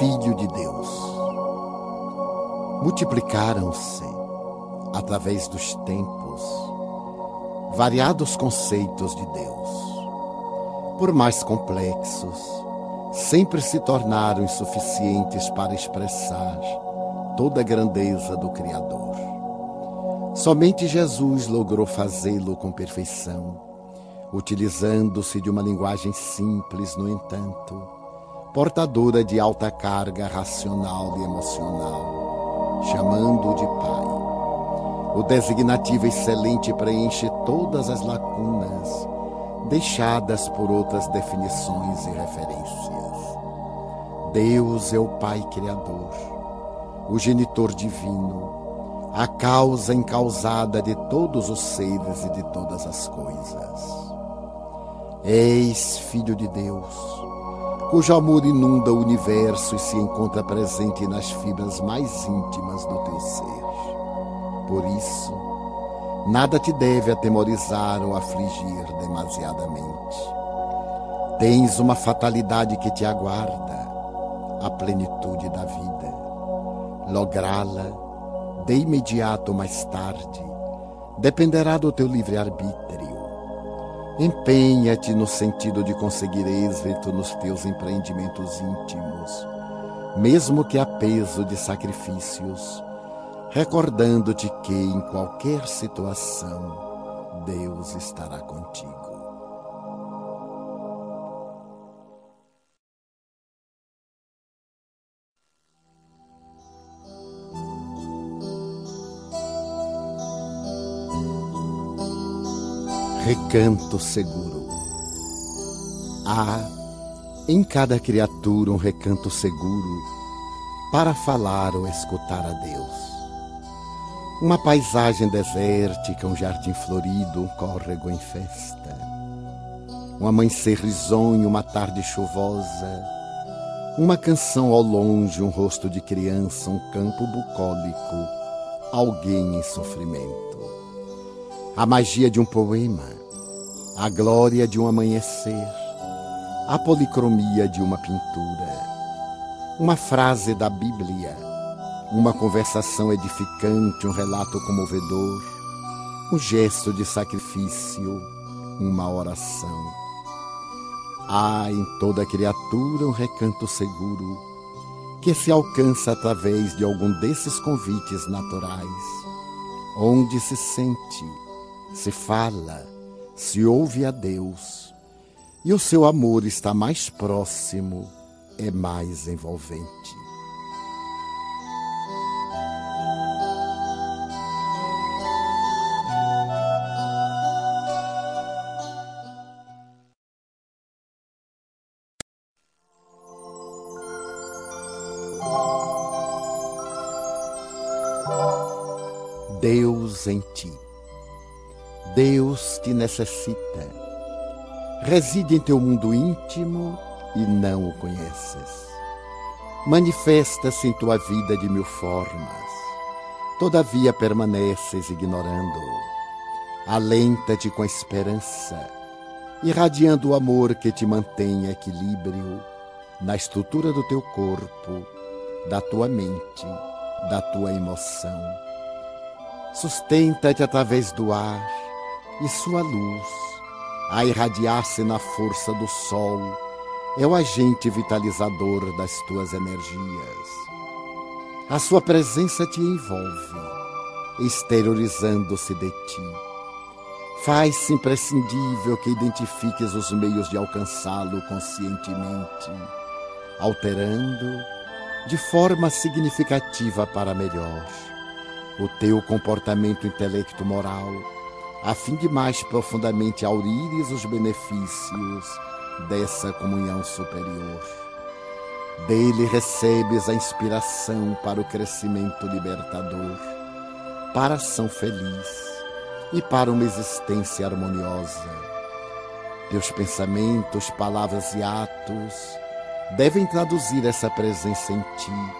Filho de Deus. Multiplicaram-se, através dos tempos, variados conceitos de Deus. Por mais complexos, sempre se tornaram insuficientes para expressar toda a grandeza do Criador. Somente Jesus logrou fazê-lo com perfeição, utilizando-se de uma linguagem simples, no entanto, portadora de alta carga racional e emocional, chamando-o de Pai. O designativo excelente preenche todas as lacunas deixadas por outras definições e referências. Deus é o Pai Criador, o genitor divino, a causa encausada de todos os seres e de todas as coisas. Eis Filho de Deus, cujo amor inunda o universo e se encontra presente nas fibras mais íntimas do teu ser. Por isso, nada te deve atemorizar ou afligir demasiadamente. Tens uma fatalidade que te aguarda, a plenitude da vida. Lográ-la de imediato ou mais tarde, dependerá do teu livre-arbítrio. Empenha-te no sentido de conseguir êxito nos teus empreendimentos íntimos, mesmo que a peso de sacrifícios, recordando-te que em qualquer situação Deus estará contigo. Recanto seguro. Há em cada criatura um recanto seguro para falar ou escutar a Deus. Uma paisagem desértica, um jardim florido, um córrego em festa. Um amanhecer risonho, uma tarde chuvosa. Uma canção ao longe, um rosto de criança, um campo bucólico, alguém em sofrimento a magia de um poema, a glória de um amanhecer, a policromia de uma pintura, uma frase da Bíblia, uma conversação edificante, um relato comovedor, um gesto de sacrifício, uma oração. Há em toda criatura um recanto seguro que se alcança através de algum desses convites naturais, onde se sente se fala, se ouve a Deus, e o seu amor está mais próximo, é mais envolvente. Deus te necessita. Reside em teu mundo íntimo e não o conheces. Manifesta-se em tua vida de mil formas, todavia permaneces ignorando-o. Alenta-te com a esperança, irradiando o amor que te mantém em equilíbrio na estrutura do teu corpo, da tua mente, da tua emoção. Sustenta-te através do ar e sua luz, a irradiar-se na força do sol, é o agente vitalizador das tuas energias. A sua presença te envolve, exteriorizando-se de ti. Faz-se imprescindível que identifiques os meios de alcançá-lo conscientemente, alterando, de forma significativa para melhor, o teu comportamento intelecto-moral a fim de mais profundamente aurires os benefícios dessa comunhão superior. Dele recebes a inspiração para o crescimento libertador, para a ação feliz e para uma existência harmoniosa. Teus pensamentos, palavras e atos devem traduzir essa presença em ti,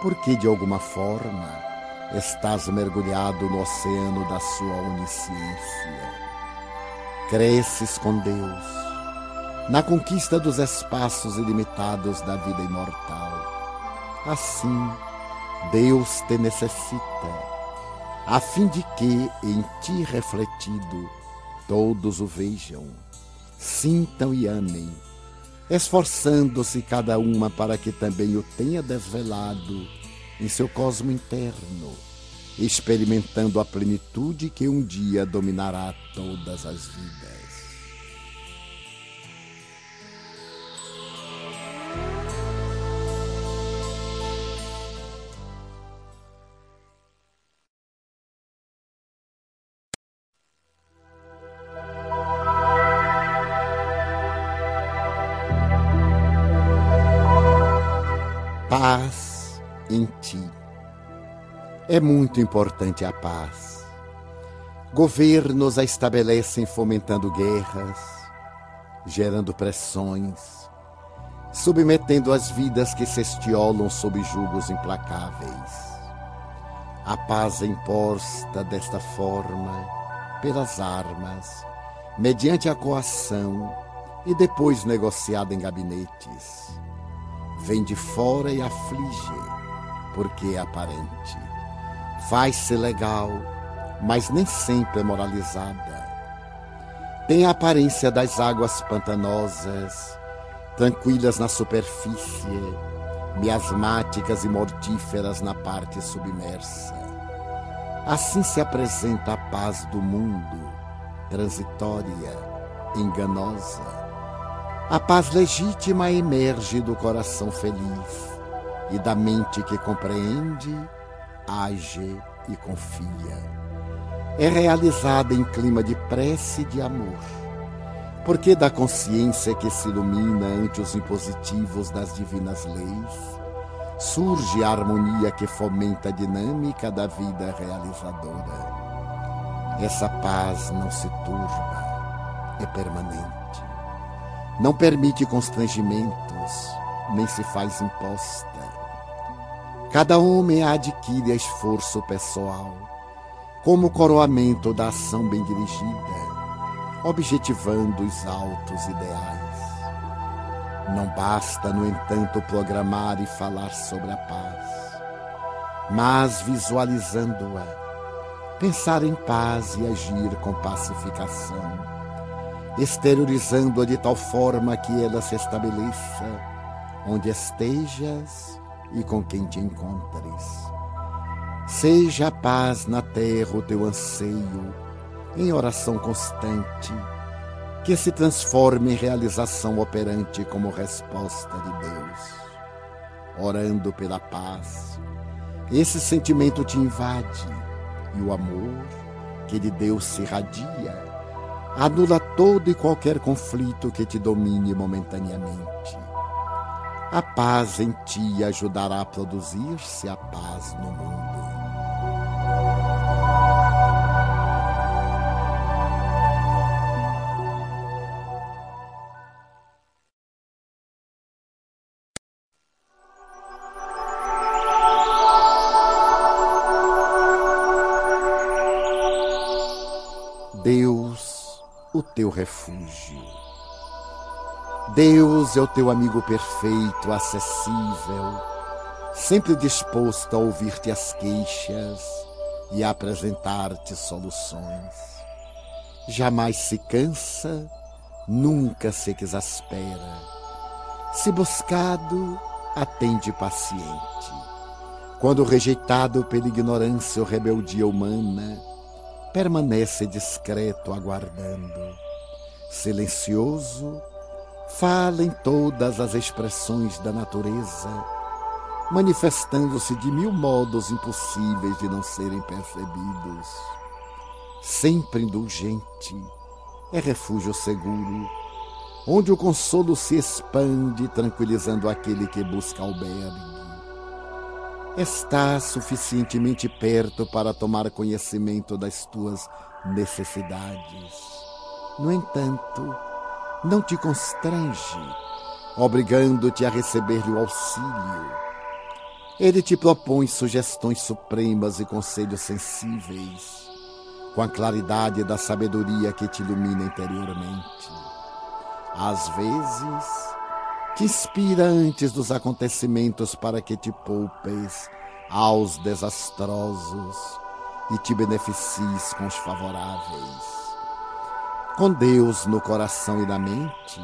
porque de alguma forma estás mergulhado no oceano da sua onisciência. Cresces com Deus, na conquista dos espaços ilimitados da vida imortal. Assim, Deus te necessita, a fim de que, em ti refletido, todos o vejam, sintam e amem, esforçando-se cada uma para que também o tenha desvelado em seu cosmo interno, experimentando a plenitude que um dia dominará todas as vidas. É muito importante a paz. Governos a estabelecem fomentando guerras, gerando pressões, submetendo as vidas que se estiolam sob julgos implacáveis. A paz é imposta desta forma, pelas armas, mediante a coação e depois negociada em gabinetes vem de fora e aflige, porque é aparente. Faz-se legal, mas nem sempre é moralizada. Tem a aparência das águas pantanosas, tranquilas na superfície, miasmáticas e mortíferas na parte submersa. Assim se apresenta a paz do mundo, transitória, enganosa a paz legítima emerge do coração feliz e da mente que compreende, age e confia. É realizada em clima de prece e de amor, porque da consciência que se ilumina ante os impositivos das divinas leis, surge a harmonia que fomenta a dinâmica da vida realizadora. Essa paz não se turba, é permanente não permite constrangimentos, nem se faz imposta. Cada homem adquire esforço pessoal, como coroamento da ação bem dirigida, objetivando os altos ideais. Não basta, no entanto, programar e falar sobre a paz, mas visualizando-a, pensar em paz e agir com pacificação exteriorizando-a de tal forma que ela se estabeleça onde estejas e com quem te encontres. Seja a paz na terra o teu anseio, em oração constante, que se transforme em realização operante como resposta de Deus. Orando pela paz, esse sentimento te invade e o amor que de Deus se irradia anula todo e qualquer conflito que te domine momentaneamente. A paz em ti ajudará a produzir-se a paz no mundo. Deus o teu refúgio. Deus é o teu amigo perfeito, acessível, sempre disposto a ouvir-te as queixas e a apresentar-te soluções. Jamais se cansa, nunca se exaspera. Se buscado, atende paciente. Quando rejeitado pela ignorância ou rebeldia humana, permanece discreto aguardando. Silencioso, fala em todas as expressões da natureza, manifestando-se de mil modos impossíveis de não serem percebidos. Sempre indulgente, é refúgio seguro, onde o consolo se expande, tranquilizando aquele que busca albergue está suficientemente perto para tomar conhecimento das tuas necessidades. No entanto, não te constrange, obrigando-te a receber-lhe o auxílio. Ele te propõe sugestões supremas e conselhos sensíveis, com a claridade da sabedoria que te ilumina interiormente. Às vezes, Te inspira antes dos acontecimentos para que te poupes aos desastrosos e te beneficies com os favoráveis. Com Deus no coração e na mente,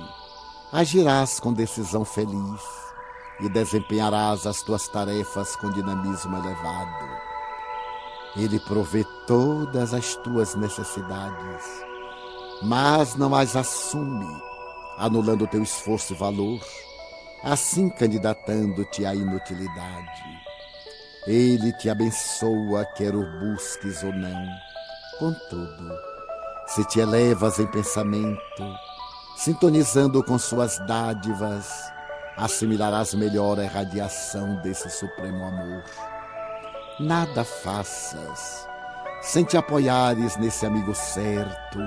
agirás com decisão feliz e desempenharás as tuas tarefas com dinamismo elevado. Ele provê todas as tuas necessidades, mas não as assume, anulando teu esforço e valor, assim candidatando-te à inutilidade. Ele te abençoa, quer o busques ou não. Contudo, se te elevas em pensamento, sintonizando com suas dádivas, assimilarás melhor a irradiação desse supremo amor. Nada faças sem te apoiares nesse amigo certo,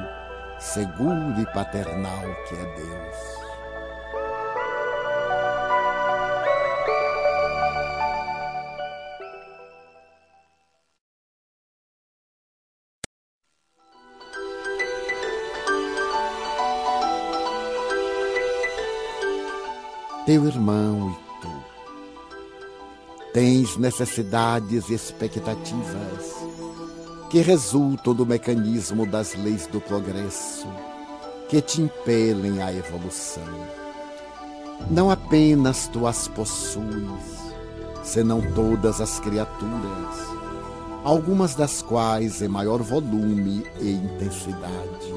seguro e paternal que é Deus. Teu irmão e tu. Tens necessidades e expectativas que resultam do mecanismo das leis do progresso que te impelem à evolução. Não apenas tu as possuis, senão todas as criaturas, algumas das quais em maior volume e intensidade.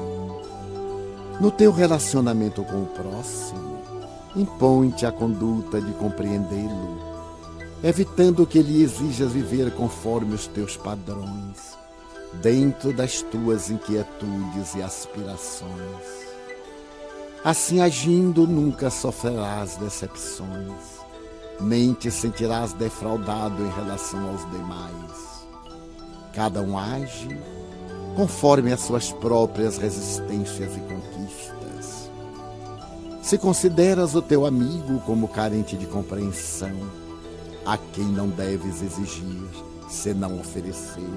No teu relacionamento com o próximo, impõe-te a conduta de compreendê-lo, evitando que lhe exijas viver conforme os teus padrões, dentro das tuas inquietudes e aspirações. Assim agindo, nunca sofrerás decepções, nem te sentirás defraudado em relação aos demais. Cada um age conforme as suas próprias resistências e conquistas se consideras o teu amigo como carente de compreensão, a quem não deves exigir, senão oferecer,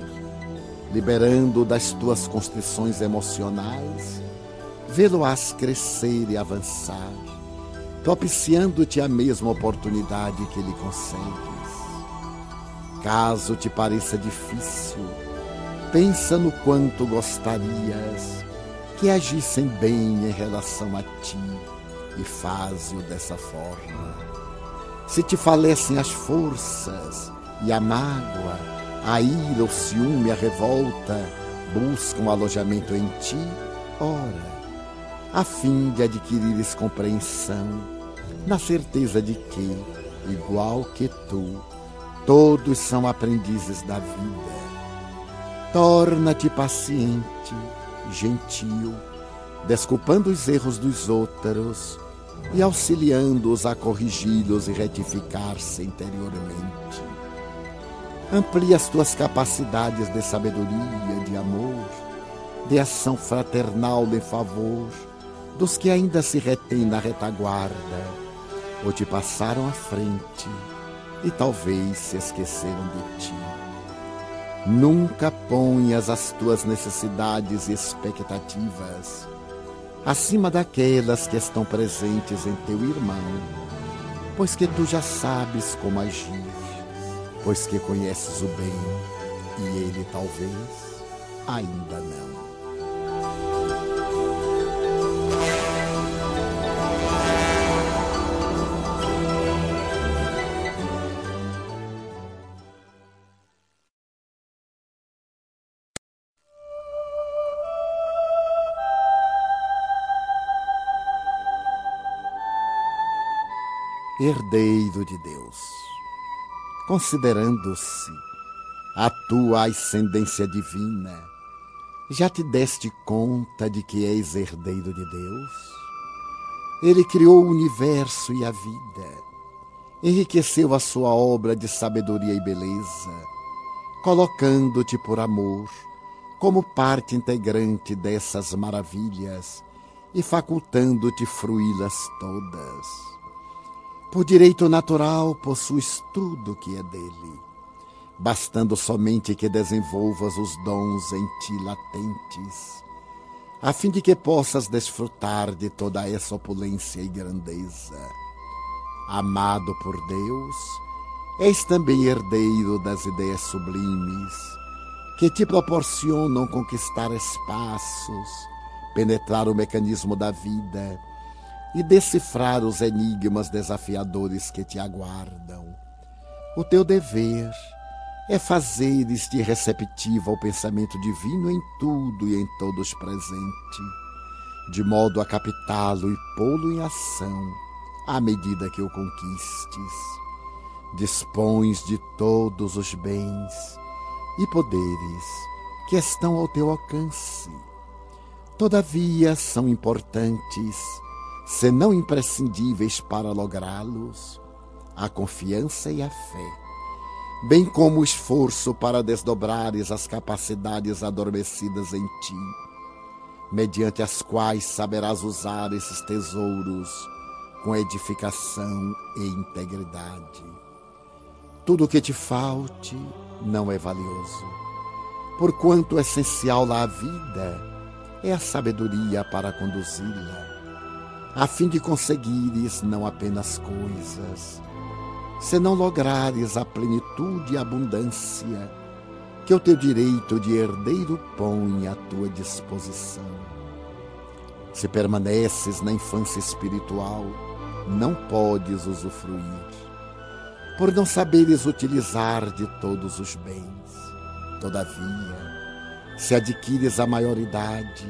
liberando das tuas constrições emocionais, vê-lo-ás crescer e avançar, propiciando-te a mesma oportunidade que lhe consegues. Caso te pareça difícil, pensa no quanto gostarias que agissem bem em relação a ti e faze-o dessa forma. Se te falecem as forças e a mágoa, a ira, o ciúme, a revolta buscam alojamento em ti, ora, a fim de adquirires compreensão, na certeza de que, igual que tu, todos são aprendizes da vida. Torna-te paciente, gentil, desculpando os erros dos outros e auxiliando-os a corrigi-los e retificar-se interiormente. Amplia as tuas capacidades de sabedoria, de amor, de ação fraternal em favor dos que ainda se retêm na retaguarda ou te passaram à frente e talvez se esqueceram de ti. Nunca ponhas as tuas necessidades e expectativas acima daquelas que estão presentes em teu irmão, pois que tu já sabes como agir, pois que conheces o bem e ele talvez ainda não. Herdeiro de Deus. Considerando-se a tua ascendência divina, já te deste conta de que és herdeiro de Deus? Ele criou o universo e a vida, enriqueceu a sua obra de sabedoria e beleza, colocando-te por amor como parte integrante dessas maravilhas e facultando-te fruí-las todas. Por direito natural, possuis tudo que é dele, bastando somente que desenvolvas os dons em ti latentes, a fim de que possas desfrutar de toda essa opulência e grandeza. Amado por Deus, és também herdeiro das ideias sublimes que te proporcionam conquistar espaços, penetrar o mecanismo da vida e decifrar os enigmas desafiadores que te aguardam. O teu dever é fazeres-te receptivo ao pensamento divino em tudo e em todos presente, de modo a captá-lo e pô-lo em ação à medida que o conquistes. Dispões de todos os bens e poderes que estão ao teu alcance. Todavia são importantes, se não imprescindíveis para lográ-los, a confiança e a fé bem como o esforço para desdobrares as capacidades adormecidas em ti, mediante as quais saberás usar esses tesouros com edificação e integridade. Tudo o que te falte não é valioso, porquanto essencial à vida é a sabedoria para conduzi-la, a fim de conseguires não apenas coisas, se não lograres a plenitude e abundância que o teu direito de herdeiro põe à tua disposição. Se permaneces na infância espiritual, não podes usufruir, por não saberes utilizar de todos os bens. Todavia, se adquires a maioridade,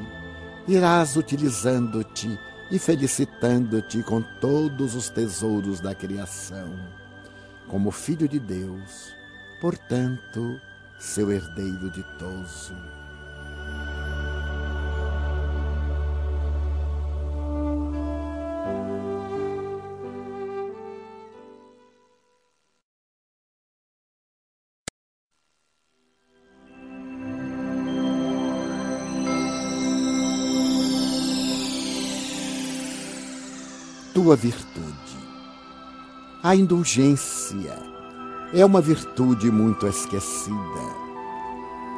irás utilizando-te e felicitando-te com todos os tesouros da criação como filho de Deus, portanto, seu herdeiro ditoso. Tua virtude a indulgência é uma virtude muito esquecida.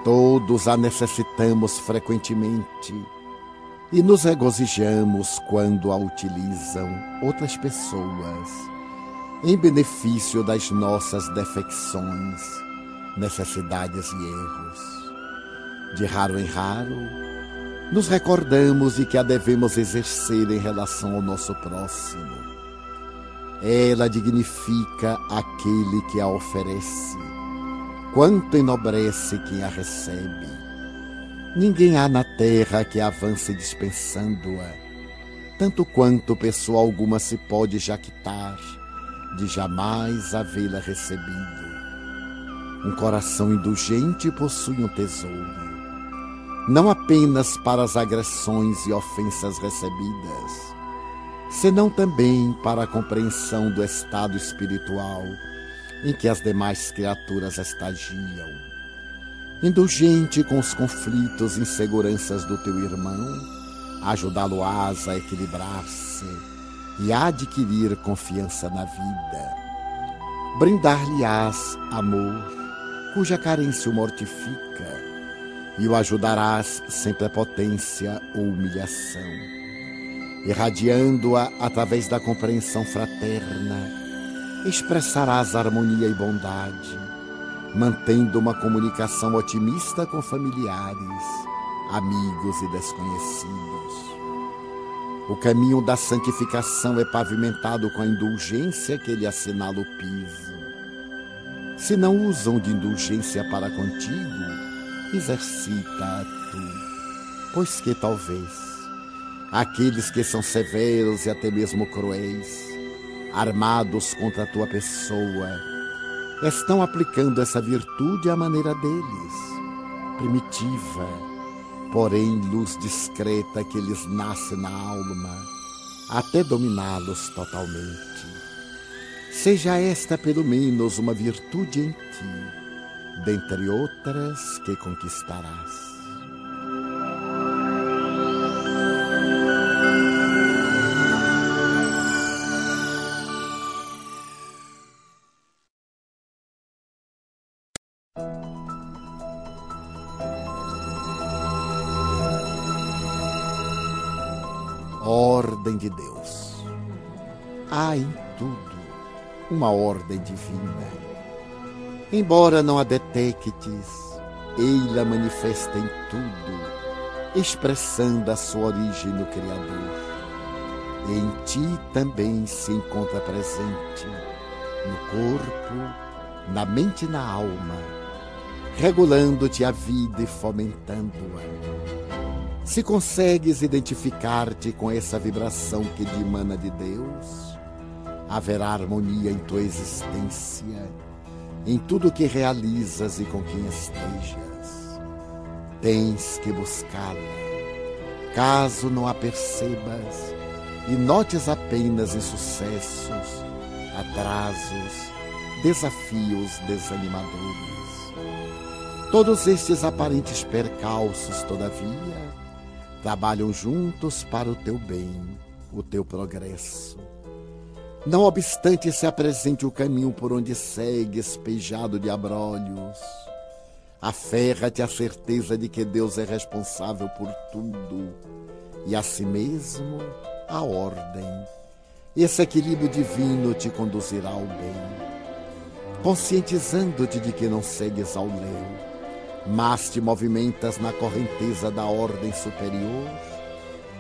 Todos a necessitamos frequentemente e nos regozijamos quando a utilizam outras pessoas em benefício das nossas defecções, necessidades e erros. De raro em raro, nos recordamos de que a devemos exercer em relação ao nosso próximo ela dignifica aquele que a oferece, quanto enobrece quem a recebe. Ninguém há na terra que avance dispensando-a, tanto quanto pessoa alguma se pode jactar de jamais havê-la recebido. Um coração indulgente possui um tesouro, não apenas para as agressões e ofensas recebidas, senão também para a compreensão do estado espiritual em que as demais criaturas estagiam. Indulgente com os conflitos e inseguranças do teu irmão, ajudá-lo-ás a equilibrar-se e a adquirir confiança na vida. Brindar-lhe-ás amor, cuja carência o mortifica, e o ajudarás sem prepotência ou humilhação irradiando-a através da compreensão fraterna, expressarás harmonia e bondade, mantendo uma comunicação otimista com familiares, amigos e desconhecidos. O caminho da santificação é pavimentado com a indulgência que lhe assinala o piso. Se não usam de indulgência para contigo, exercita-a tu, pois que talvez aqueles que são severos e até mesmo cruéis, armados contra a tua pessoa, estão aplicando essa virtude à maneira deles, primitiva, porém luz discreta que lhes nasce na alma, até dominá-los totalmente. Seja esta pelo menos uma virtude em ti, dentre outras que conquistarás. ordem de Deus. Há em tudo uma ordem divina. Embora não a detectes, ei-la manifesta em tudo, expressando a sua origem no Criador. Em ti também se encontra presente, no corpo, na mente e na alma, regulando-te a vida e fomentando-a. Se consegues identificar-te com essa vibração que dimana de Deus, haverá harmonia em tua existência, em tudo que realizas e com quem estejas. Tens que buscá-la. Caso não a percebas e notes apenas insucessos, atrasos, desafios desanimadores. Todos estes aparentes percalços, todavia, trabalham juntos para o teu bem, o teu progresso não obstante se apresente o caminho por onde segue espejado de abrolhos, aferra-te a certeza de que Deus é responsável por tudo e a si mesmo a ordem. Esse equilíbrio divino te conduzirá ao bem, conscientizando-te de que não segues ao léu, mas te movimentas na correnteza da ordem superior,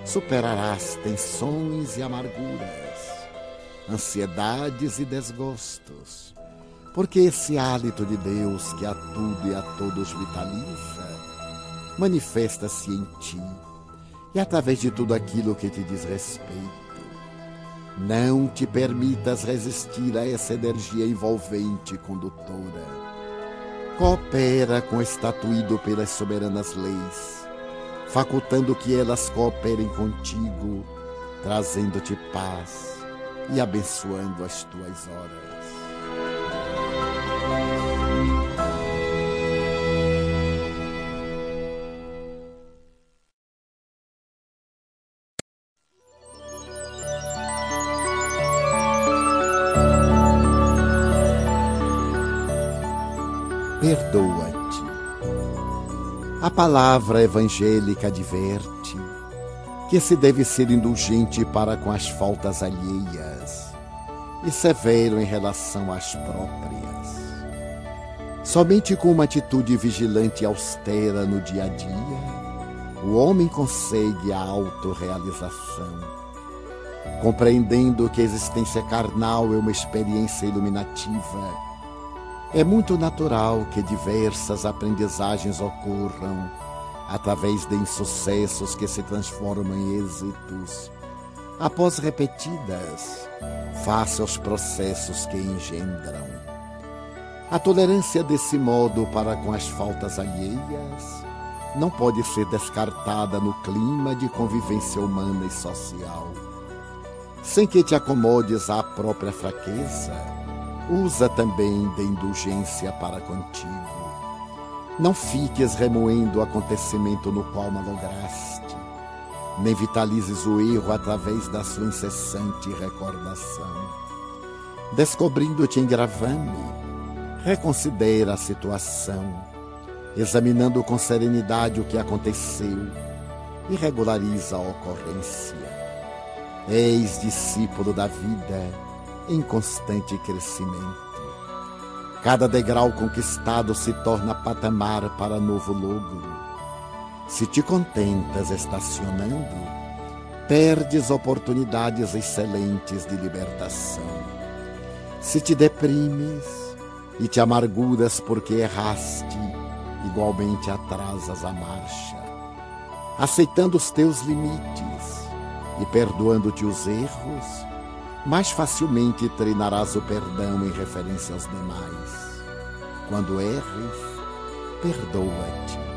superarás tensões e amarguras ansiedades e desgostos. Porque esse hálito de Deus que a tudo e a todos vitaliza, manifesta-se em ti e através de tudo aquilo que te diz respeito. Não te permitas resistir a essa energia envolvente e condutora. Coopera com estatuído pelas soberanas leis, facultando que elas cooperem contigo, trazendo-te paz, e abençoando as tuas horas. Perdoa-te. A palavra evangélica adverte que se deve ser indulgente para com as faltas alheias e severo em relação às próprias. Somente com uma atitude vigilante e austera no dia a dia, o homem consegue a autorrealização. Compreendendo que a existência carnal é uma experiência iluminativa, é muito natural que diversas aprendizagens ocorram através de insucessos que se transformam em êxitos, após repetidas, face aos processos que engendram. A tolerância desse modo para com as faltas alheias não pode ser descartada no clima de convivência humana e social. Sem que te acomodes à própria fraqueza, usa também de indulgência para contigo não fiques remoendo o acontecimento no qual malograste, nem vitalizes o erro através da sua incessante recordação. Descobrindo-te em gravame, reconsidera a situação, examinando com serenidade o que aconteceu e regulariza a ocorrência. Eis discípulo da vida em constante crescimento Cada degrau conquistado se torna patamar para novo logro. Se te contentas estacionando, perdes oportunidades excelentes de libertação. Se te deprimes e te amarguras porque erraste, igualmente atrasas a marcha. Aceitando os teus limites e perdoando-te os erros, mais facilmente treinarás o perdão em referência aos demais. Quando erres, perdoa-te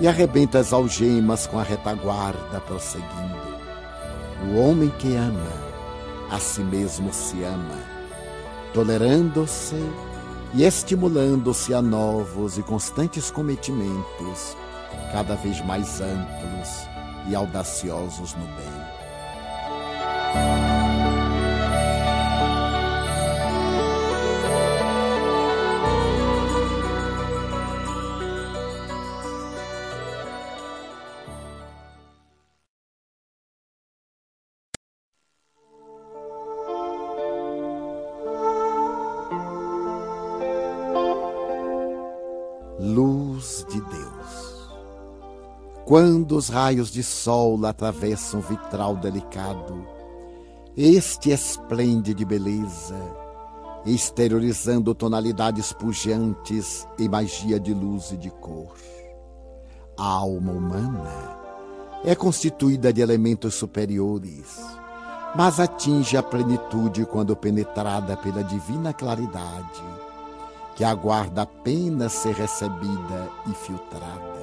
e arrebenta as algemas com a retaguarda prosseguindo. O homem que ama, a si mesmo se ama, tolerando-se e estimulando-se a novos e constantes cometimentos, cada vez mais amplos e audaciosos no bem. Quando os raios de sol atravessam um vitral delicado, este esplende de beleza, exteriorizando tonalidades pujantes e magia de luz e de cor. A alma humana é constituída de elementos superiores, mas atinge a plenitude quando penetrada pela divina claridade, que aguarda apenas ser recebida e filtrada.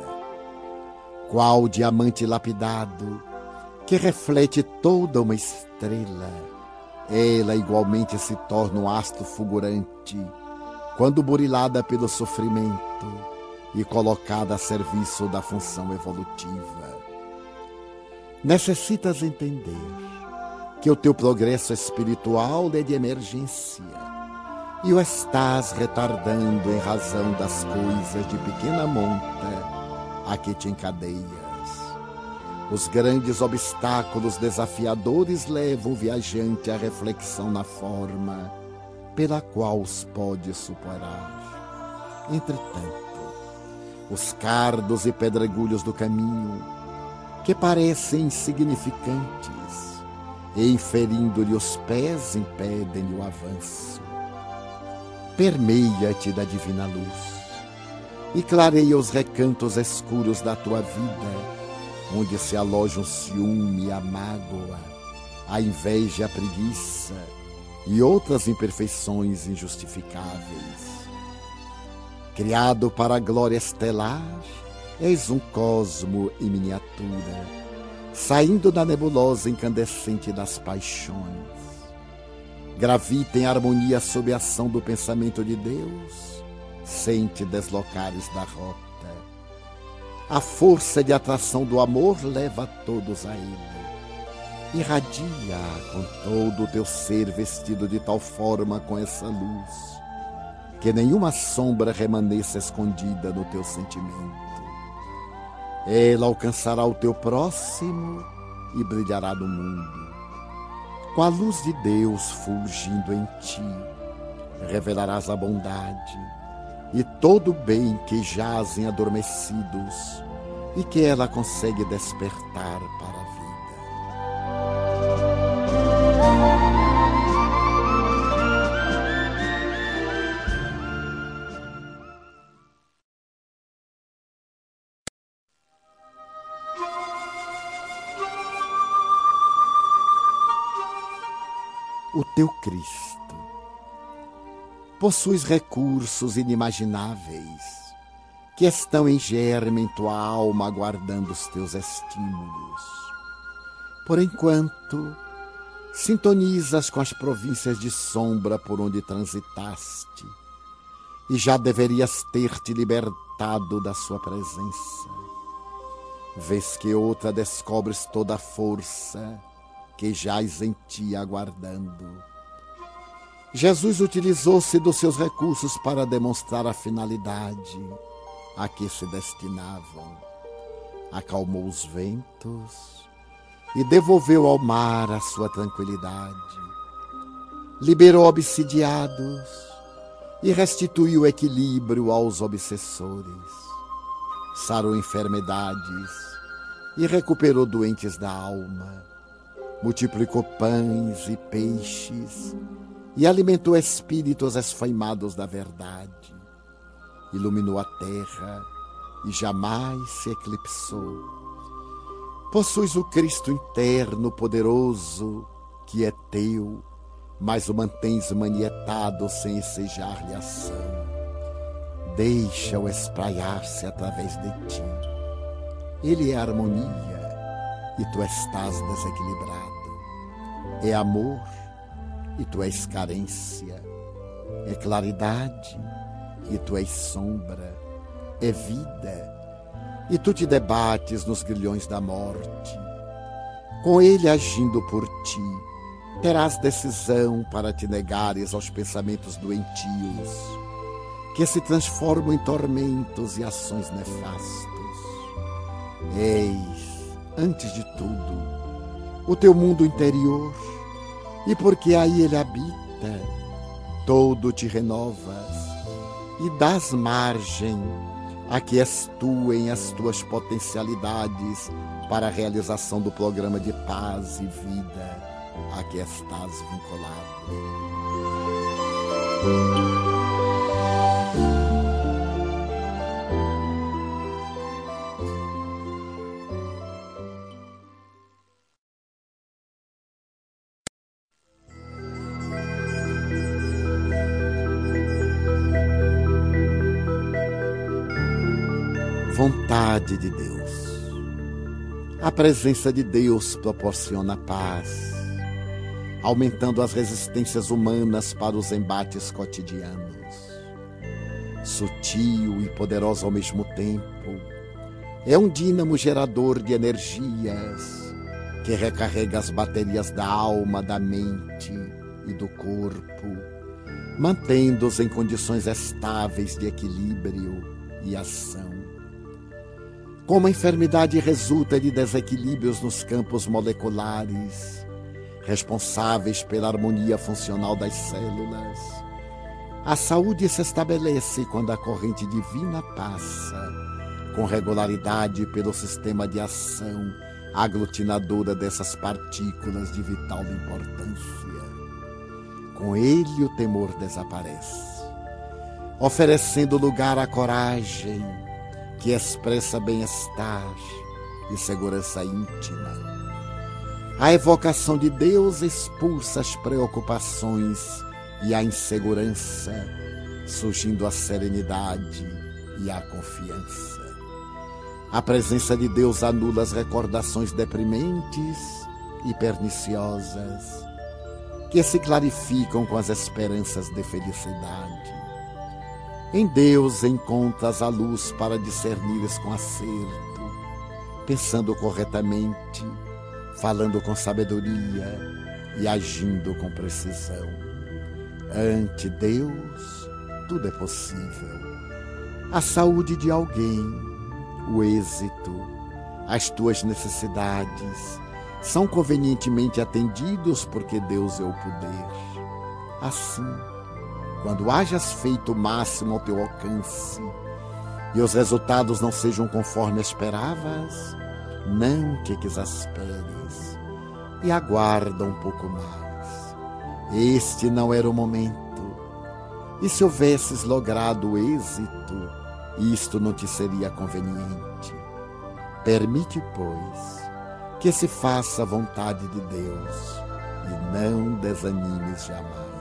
Qual diamante lapidado, que reflete toda uma estrela, ela igualmente se torna um astro fulgurante quando burilada pelo sofrimento e colocada a serviço da função evolutiva. Necessitas entender que o teu progresso espiritual é de emergência e o estás retardando em razão das coisas de pequena monta a que te encadeias. Os grandes obstáculos desafiadores levam o viajante à reflexão na forma pela qual os pode superar. Entretanto, os cardos e pedregulhos do caminho, que parecem insignificantes, inferindo-lhe os pés, impedem o avanço. Permeia-te da divina luz e clareia os recantos escuros da tua vida onde se alojam o ciúme, a mágoa, a inveja, a preguiça e outras imperfeições injustificáveis. Criado para a glória estelar, és um cosmo em miniatura, saindo da nebulosa incandescente das paixões. Gravita em harmonia sob a ação do pensamento de Deus, sem te deslocares da rota a força de atração do amor leva todos a ele. Irradia com todo o teu ser vestido de tal forma com essa luz, que nenhuma sombra remaneça escondida no teu sentimento. Ela alcançará o teu próximo e brilhará no mundo. Com a luz de Deus fulgindo em ti, revelarás a bondade e todo o bem que jazem adormecidos e que ela consegue despertar para a vida. O teu Cristo possuis recursos inimagináveis que estão em germe em tua alma aguardando os teus estímulos. Por enquanto, sintonizas com as províncias de sombra por onde transitaste e já deverias ter te libertado da sua presença. Vês que outra descobres toda a força que jaz em ti aguardando Jesus utilizou-se dos seus recursos para demonstrar a finalidade a que se destinavam. Acalmou os ventos e devolveu ao mar a sua tranquilidade. Liberou obsidiados e restituiu o equilíbrio aos obsessores. Sarou enfermidades e recuperou doentes da alma. Multiplicou pães e peixes e alimentou espíritos esfaimados da verdade. Iluminou a terra e jamais se eclipsou. Possuis o Cristo interno poderoso que é teu, mas o mantens manietado sem ensejar-lhe ação. Deixa-o espraiar-se através de ti. Ele é harmonia e tu estás desequilibrado. É amor e tu és carência, é claridade e tu és sombra, é vida e tu te debates nos grilhões da morte. Com ele agindo por ti, terás decisão para te negares aos pensamentos doentios, que se transformam em tormentos e ações nefastos. Eis, antes de tudo, o teu mundo interior e porque aí ele habita, todo te renovas e das margem aquiestuem as tuas potencialidades para a realização do programa de paz e vida a que estás vinculado. Vontade de Deus. A presença de Deus proporciona paz, aumentando as resistências humanas para os embates cotidianos. Sutil e poderoso ao mesmo tempo, é um dínamo gerador de energias que recarrega as baterias da alma, da mente e do corpo, mantendo-os em condições estáveis de equilíbrio e ação. Como a enfermidade resulta de desequilíbrios nos campos moleculares, responsáveis pela harmonia funcional das células, a saúde se estabelece quando a corrente divina passa com regularidade pelo sistema de ação aglutinadora dessas partículas de vital importância. Com ele o temor desaparece, oferecendo lugar à coragem que expressa bem-estar e segurança íntima. A evocação de Deus expulsa as preocupações e a insegurança, surgindo a serenidade e a confiança. A presença de Deus anula as recordações deprimentes e perniciosas, que se clarificam com as esperanças de felicidade. Em Deus encontras a luz para discernires com acerto, pensando corretamente, falando com sabedoria e agindo com precisão. Ante Deus, tudo é possível. A saúde de alguém, o êxito, as tuas necessidades são convenientemente atendidos porque Deus é o poder. Assim, quando hajas feito o máximo ao teu alcance e os resultados não sejam conforme esperavas, não te exasperes e aguarda um pouco mais. Este não era o momento. E se houvesses logrado o êxito, isto não te seria conveniente. Permite, pois, que se faça a vontade de Deus e não desanimes jamais.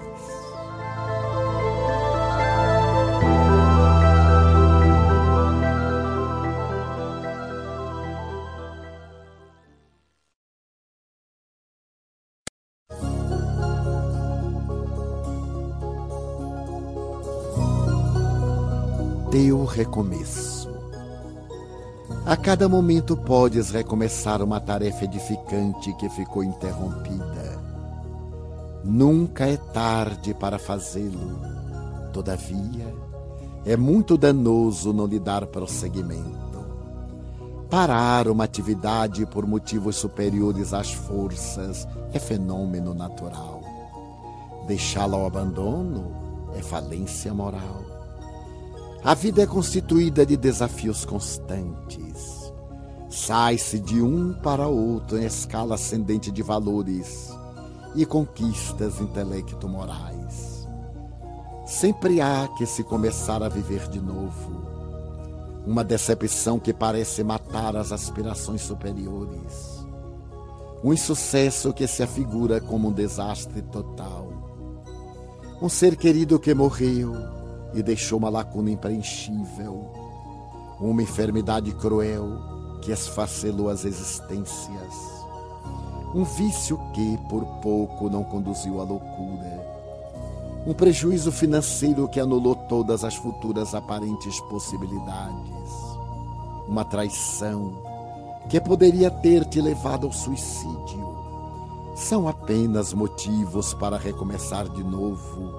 Recomeço. A cada momento podes recomeçar uma tarefa edificante que ficou interrompida. Nunca é tarde para fazê-lo. Todavia, é muito danoso não lhe dar prosseguimento. Parar uma atividade por motivos superiores às forças é fenômeno natural. Deixá-la ao abandono é falência moral. A vida é constituída de desafios constantes. Sai-se de um para outro em escala ascendente de valores e conquistas intelecto-morais. Sempre há que se começar a viver de novo. Uma decepção que parece matar as aspirações superiores. Um insucesso que se afigura como um desastre total. Um ser querido que morreu e deixou uma lacuna impreenchível, uma enfermidade cruel que esfacelou as existências, um vício que por pouco não conduziu à loucura, um prejuízo financeiro que anulou todas as futuras aparentes possibilidades, uma traição que poderia ter te levado ao suicídio. São apenas motivos para recomeçar de novo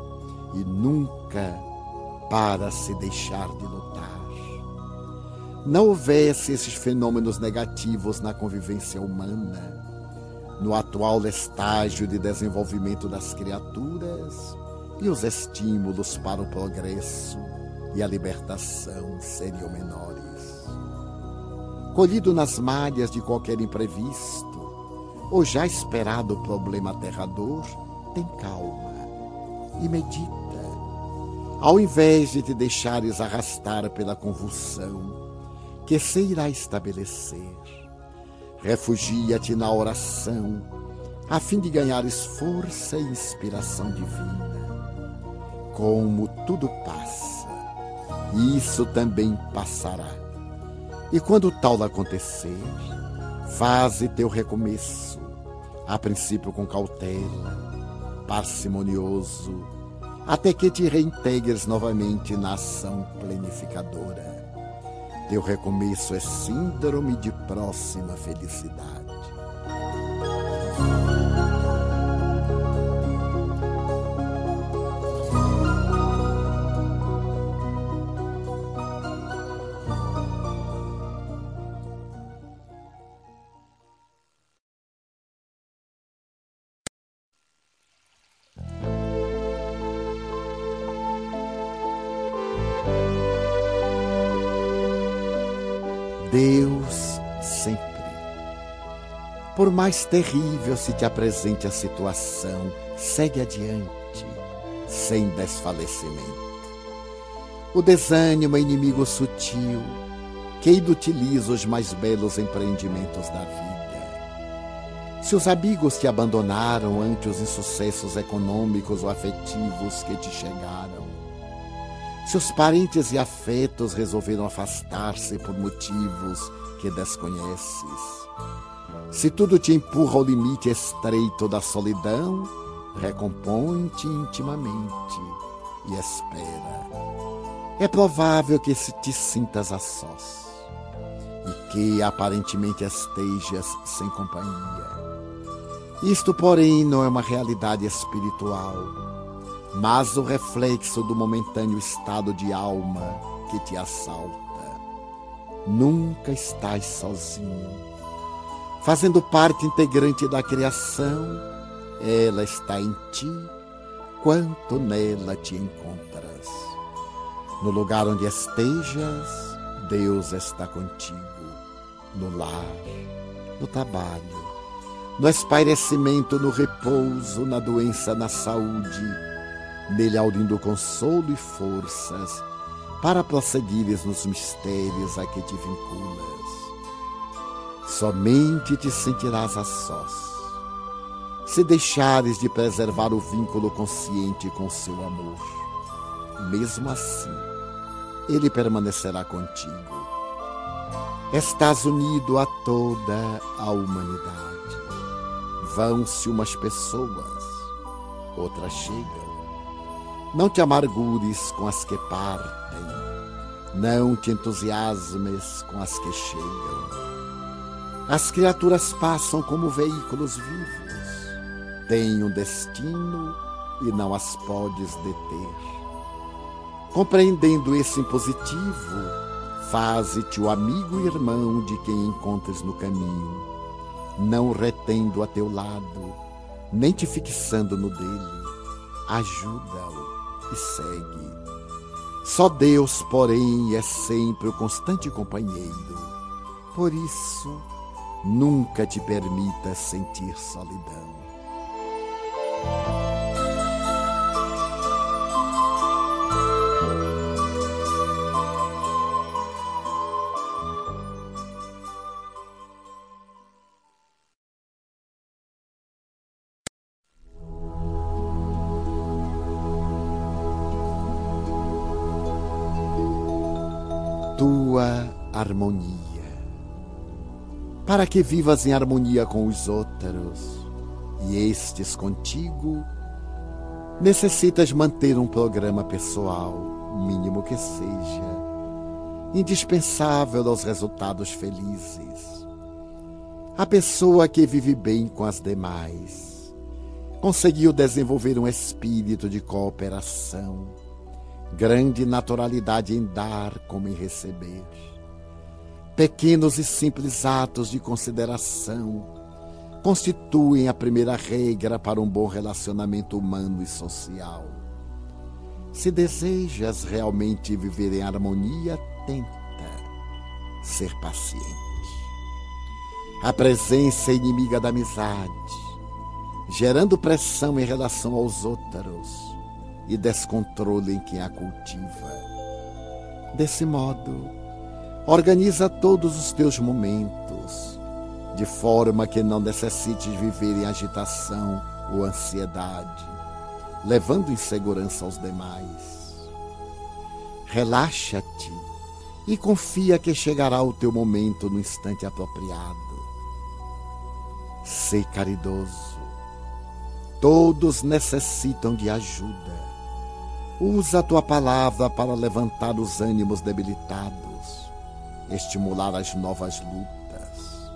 e nunca para se deixar de lutar. Não houvesse esses fenômenos negativos na convivência humana, no atual estágio de desenvolvimento das criaturas e os estímulos para o progresso e a libertação seriam menores. Colhido nas malhas de qualquer imprevisto, ou já esperado problema aterrador, tem calma e medita. Ao invés de te deixares arrastar pela convulsão que se irá estabelecer, refugia-te na oração, a fim de ganhares força e inspiração divina. Como tudo passa, isso também passará. E quando tal acontecer, faze teu recomeço, a princípio com cautela, parcimonioso, até que te reintegres novamente na ação planificadora. Teu recomeço é síndrome de próxima felicidade. Por mais terrível se te apresente a situação, segue adiante, sem desfalecimento. O desânimo é inimigo sutil que inutiliza os mais belos empreendimentos da vida. Se os amigos te abandonaram ante os insucessos econômicos ou afetivos que te chegaram, seus parentes e afetos resolveram afastar-se por motivos que desconheces. Se tudo te empurra ao limite estreito da solidão, recompõe-te intimamente e espera. É provável que te sintas a sós e que aparentemente estejas sem companhia. Isto, porém, não é uma realidade espiritual mas o reflexo do momentâneo estado de alma que te assalta. Nunca estás sozinho. Fazendo parte integrante da criação, ela está em ti, quanto nela te encontras. No lugar onde estejas, Deus está contigo. No lar, no trabalho, no espairecimento, no repouso, na doença, na saúde nele audindo consolo e forças para prosseguires nos mistérios a que te vinculas. Somente te sentirás a sós, se deixares de preservar o vínculo consciente com seu amor. Mesmo assim, ele permanecerá contigo. Estás unido a toda a humanidade. Vão-se umas pessoas, outras chegam não te amargures com as que partem, não te entusiasmes com as que chegam. As criaturas passam como veículos vivos, têm um destino e não as podes deter. Compreendendo esse impositivo, faze-te o amigo e irmão de quem encontres no caminho, não retendo a teu lado, nem te fixando no dele. Ajuda-o e segue. Só Deus, porém, é sempre o constante companheiro. Por isso, nunca te permita sentir solidão. tua harmonia. Para que vivas em harmonia com os outros e estes contigo, necessitas manter um programa pessoal, mínimo que seja, indispensável aos resultados felizes. A pessoa que vive bem com as demais conseguiu desenvolver um espírito de cooperação grande naturalidade em dar como em receber. Pequenos e simples atos de consideração constituem a primeira regra para um bom relacionamento humano e social. Se desejas realmente viver em harmonia, tenta ser paciente. A presença é inimiga da amizade, gerando pressão em relação aos outros e descontrole em quem a cultiva. Desse modo, organiza todos os teus momentos, de forma que não necessites viver em agitação ou ansiedade, levando insegurança aos demais. Relaxa-te e confia que chegará o teu momento no instante apropriado. Sê caridoso. Todos necessitam de ajuda. Usa a tua palavra para levantar os ânimos debilitados, estimular as novas lutas.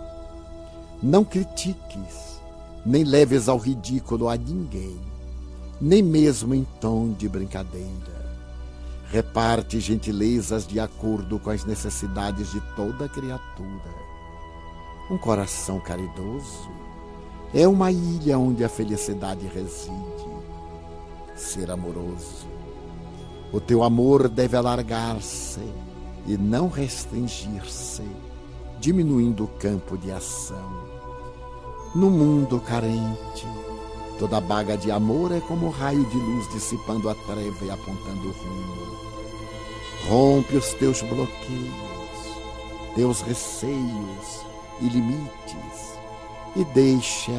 Não critiques, nem leves ao ridículo a ninguém, nem mesmo em tom de brincadeira. Reparte gentilezas de acordo com as necessidades de toda criatura. Um coração caridoso é uma ilha onde a felicidade reside. Ser amoroso o teu amor deve alargar-se e não restringir-se, diminuindo o campo de ação. No mundo carente, toda baga de amor é como um raio de luz dissipando a treva e apontando o rumo. Rompe os teus bloqueios, teus receios e limites e deixa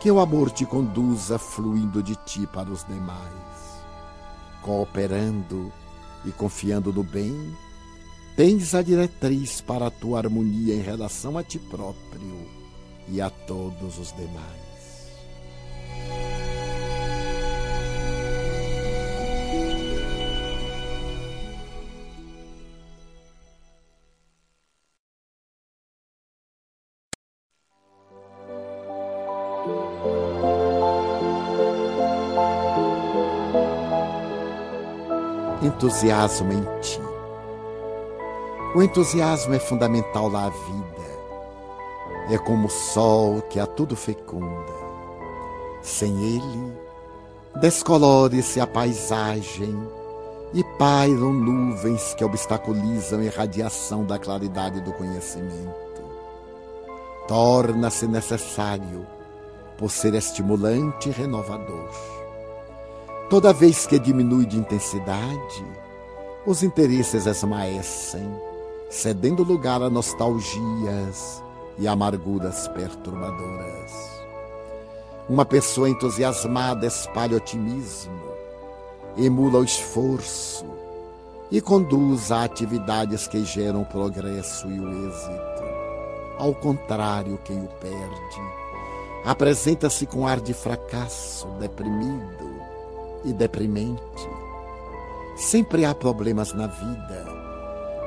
que o amor te conduza fluindo de ti para os demais cooperando e confiando no bem, tens a diretriz para a tua harmonia em relação a ti próprio e a todos os demais. entusiasmo em ti. O entusiasmo é fundamental na vida. É como o sol que a tudo fecunda. Sem ele, descolore-se a paisagem e pairam nuvens que obstaculizam a irradiação da claridade do conhecimento. Torna-se necessário por ser estimulante e renovador Toda vez que diminui de intensidade, os interesses esmaecem, cedendo lugar a nostalgias e amarguras perturbadoras. Uma pessoa entusiasmada espalha otimismo, emula o esforço e conduz a atividades que geram o progresso e o êxito. Ao contrário, quem o perde apresenta-se com ar de fracasso, deprimido, e deprimente. Sempre há problemas na vida,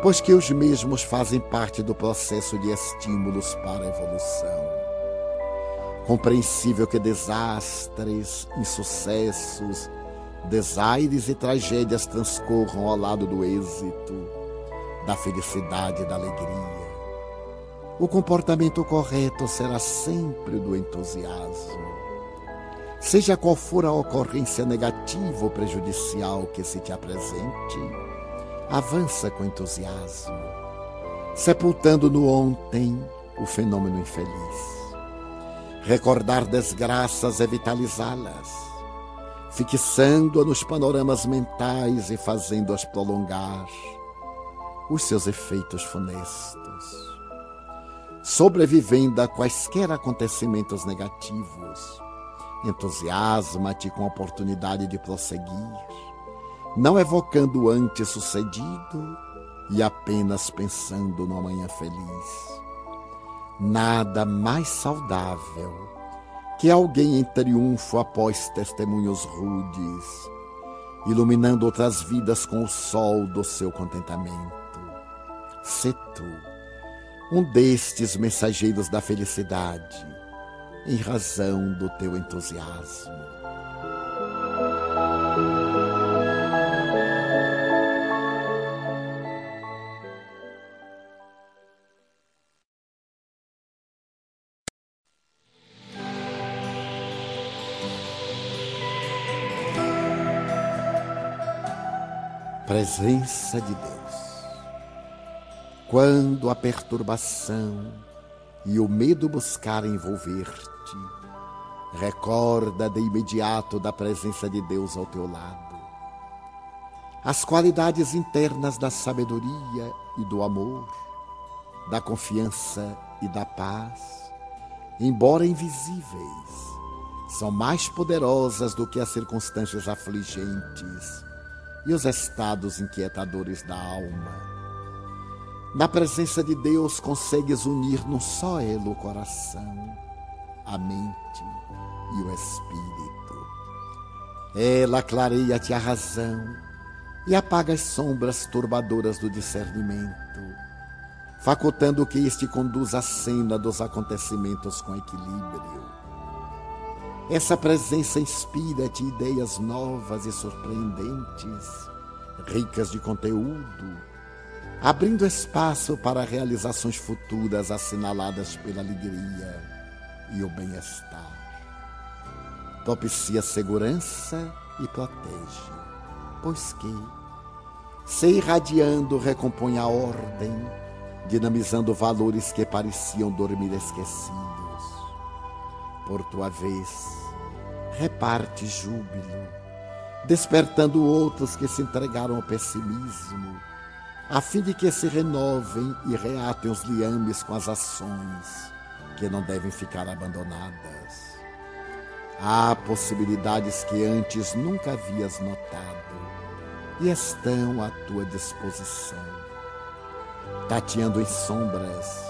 pois que os mesmos fazem parte do processo de estímulos para a evolução. Compreensível que desastres, insucessos, desaires e tragédias transcorram ao lado do êxito, da felicidade e da alegria. O comportamento correto será sempre do entusiasmo Seja qual for a ocorrência negativa ou prejudicial que se te apresente, avança com entusiasmo, sepultando no ontem o fenômeno infeliz. Recordar desgraças é vitalizá-las, fixando-a nos panoramas mentais e fazendo-as prolongar os seus efeitos funestos. Sobrevivendo a quaisquer acontecimentos negativos, entusiasma-te com a oportunidade de prosseguir, não evocando o antes sucedido e apenas pensando no amanhã feliz. Nada mais saudável que alguém em triunfo após testemunhos rudes, iluminando outras vidas com o sol do seu contentamento. Se tu, um destes mensageiros da felicidade, em razão do teu entusiasmo. Presença de Deus. Quando a perturbação e o medo buscarem envolver-te, recorda de imediato da presença de Deus ao teu lado. As qualidades internas da sabedoria e do amor, da confiança e da paz, embora invisíveis, são mais poderosas do que as circunstâncias afligentes e os estados inquietadores da alma. Na presença de Deus consegues unir num só elo o coração, a mente e o espírito. Ela clareia-te a razão e apaga as sombras turbadoras do discernimento, facultando que este conduza a cena dos acontecimentos com equilíbrio essa presença inspira-te ideias novas e surpreendentes, ricas de conteúdo, abrindo espaço para realizações futuras assinaladas pela alegria e o bem-estar. Propicia segurança e protege, pois que, se irradiando, recompõe a ordem, dinamizando valores que pareciam dormir esquecidos por tua vez, reparte júbilo, despertando outros que se entregaram ao pessimismo, a fim de que se renovem e reatem os liames com as ações que não devem ficar abandonadas. Há possibilidades que antes nunca havias notado e estão à tua disposição. Tateando em sombras,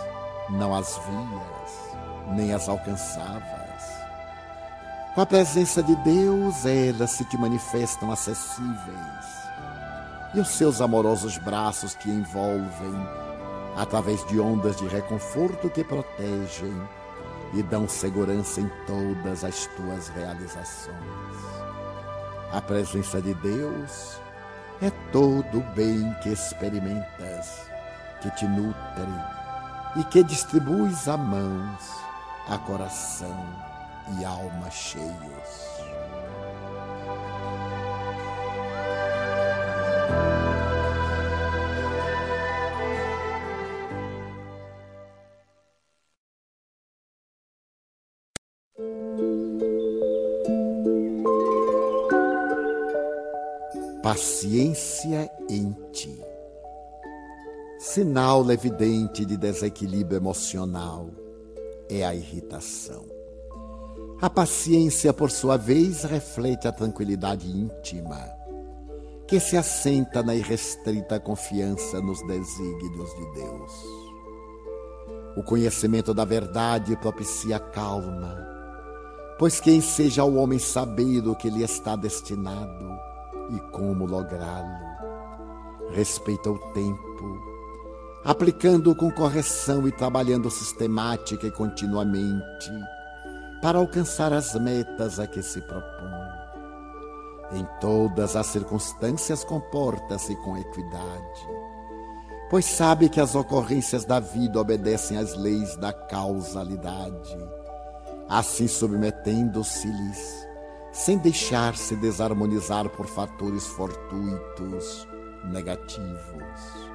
não as vias, nem as alcançavas com a presença de Deus, elas se te manifestam acessíveis. E os seus amorosos braços te envolvem através de ondas de reconforto que protegem e dão segurança em todas as tuas realizações. A presença de Deus é todo o bem que experimentas, que te nutre e que distribuis a mãos, a coração e alma cheios. Paciência em ti. Sinal evidente de desequilíbrio emocional é a irritação. A paciência, por sua vez, reflete a tranquilidade íntima, que se assenta na irrestrita confiança nos desígnios de Deus. O conhecimento da verdade propicia calma, pois quem seja o homem saber o que lhe está destinado e como lográ-lo. Respeita o tempo, aplicando-o com correção e trabalhando sistemática e continuamente para alcançar as metas a que se propõe. Em todas as circunstâncias, comporta-se com equidade, pois sabe que as ocorrências da vida obedecem às leis da causalidade, assim submetendo-se-lhes, sem deixar-se desarmonizar por fatores fortuitos negativos.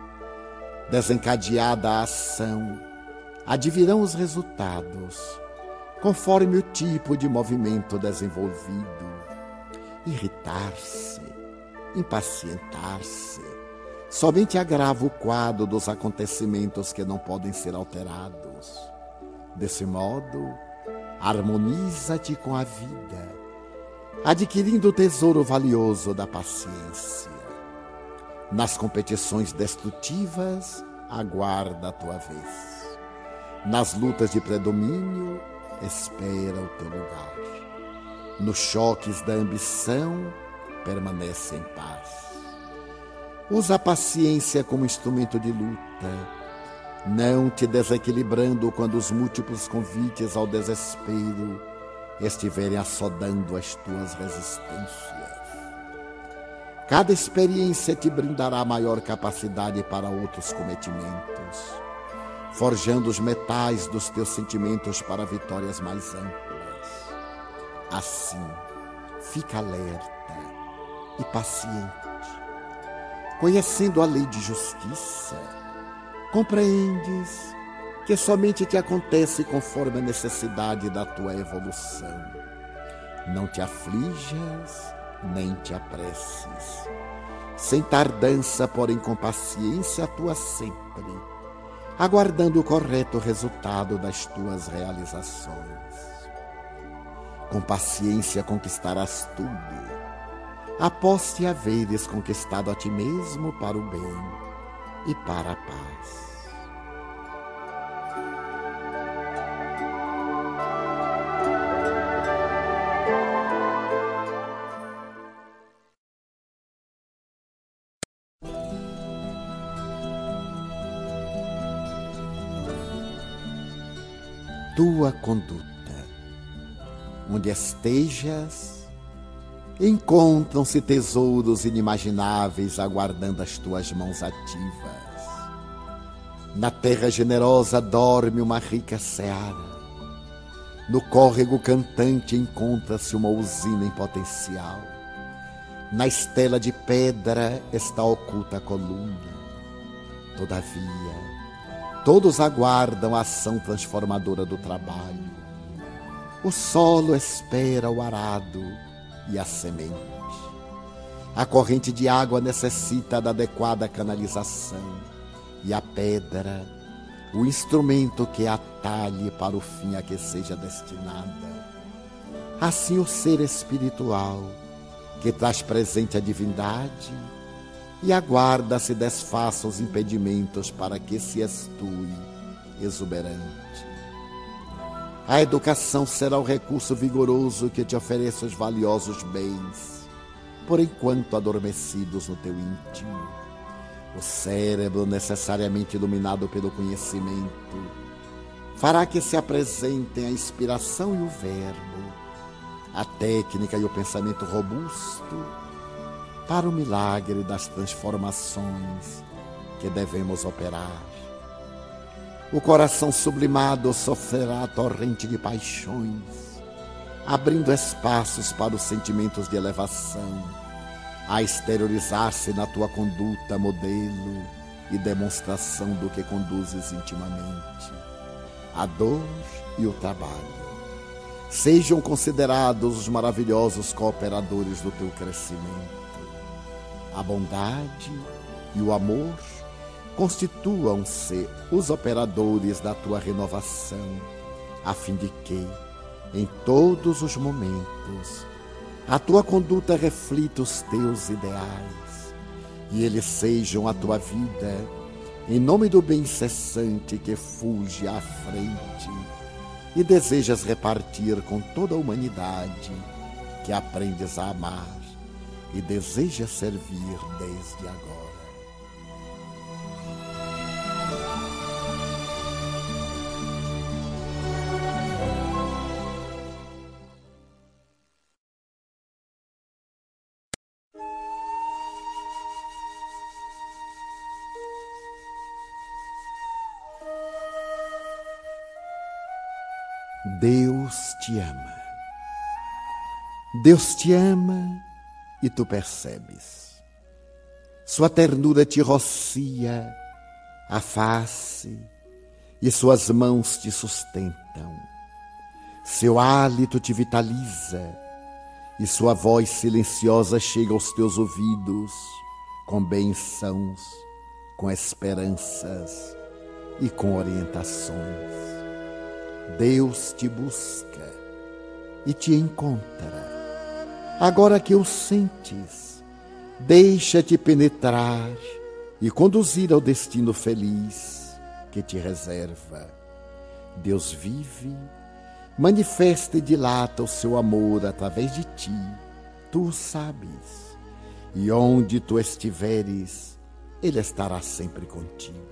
Desencadeada a ação, advirão os resultados conforme o tipo de movimento desenvolvido. Irritar-se, impacientar-se, somente agrava o quadro dos acontecimentos que não podem ser alterados. Desse modo, harmoniza-te com a vida, adquirindo o tesouro valioso da paciência. Nas competições destrutivas, aguarda a tua vez. Nas lutas de predomínio, espera o teu lugar. Nos choques da ambição, permanece em paz. Usa a paciência como instrumento de luta, não te desequilibrando quando os múltiplos convites ao desespero estiverem assodando as tuas resistências. Cada experiência te brindará maior capacidade para outros cometimentos forjando os metais dos teus sentimentos para vitórias mais amplas. Assim, fica alerta e paciente. conhecendo a lei de justiça, compreendes que somente te acontece conforme a necessidade da tua evolução. Não te aflijas, nem te apresses. Sem tardança, porém com paciência, atua sempre, aguardando o correto resultado das tuas realizações. Com paciência conquistarás tudo após te haveres conquistado a ti mesmo para o bem e para a paz. Tua conduta, onde estejas, encontram-se tesouros inimagináveis aguardando as tuas mãos ativas. Na terra generosa dorme uma rica seara. No córrego cantante encontra-se uma usina em potencial. Na estela de pedra está oculta a coluna. Todavia, todos aguardam a ação transformadora do trabalho. O solo espera o arado e a semente. A corrente de água necessita da adequada canalização e a pedra, o instrumento que atalhe para o fim a que seja destinada. Assim, o ser espiritual, que traz presente a divindade e aguarda se desfaça os impedimentos para que se estue exuberante. A educação será o recurso vigoroso que te ofereça os valiosos bens, por enquanto adormecidos no teu íntimo. O cérebro, necessariamente iluminado pelo conhecimento, fará que se apresentem a inspiração e o verbo, a técnica e o pensamento robusto para o milagre das transformações que devemos operar o coração sublimado sofrerá a torrente de paixões, abrindo espaços para os sentimentos de elevação, a exteriorizar-se na tua conduta modelo e demonstração do que conduzes intimamente. A dor e o trabalho sejam considerados os maravilhosos cooperadores do teu crescimento. A bondade e o amor constituam-se os operadores da tua renovação, a fim de que, em todos os momentos, a tua conduta reflita os teus ideais e eles sejam a tua vida, em nome do bem incessante que fuge à frente e desejas repartir com toda a humanidade que aprendes a amar e desejas servir desde agora. Deus te ama. Deus te ama e tu percebes. Sua ternura te rocia a face e suas mãos te sustentam. Seu hálito te vitaliza e sua voz silenciosa chega aos teus ouvidos com bênçãos, com esperanças e com orientações. Deus te busca e te encontra. Agora que o sentes, deixa-te penetrar e conduzir ao destino feliz que te reserva. Deus vive, manifesta e dilata o seu amor através de ti, tu o sabes, e onde tu estiveres, Ele estará sempre contigo.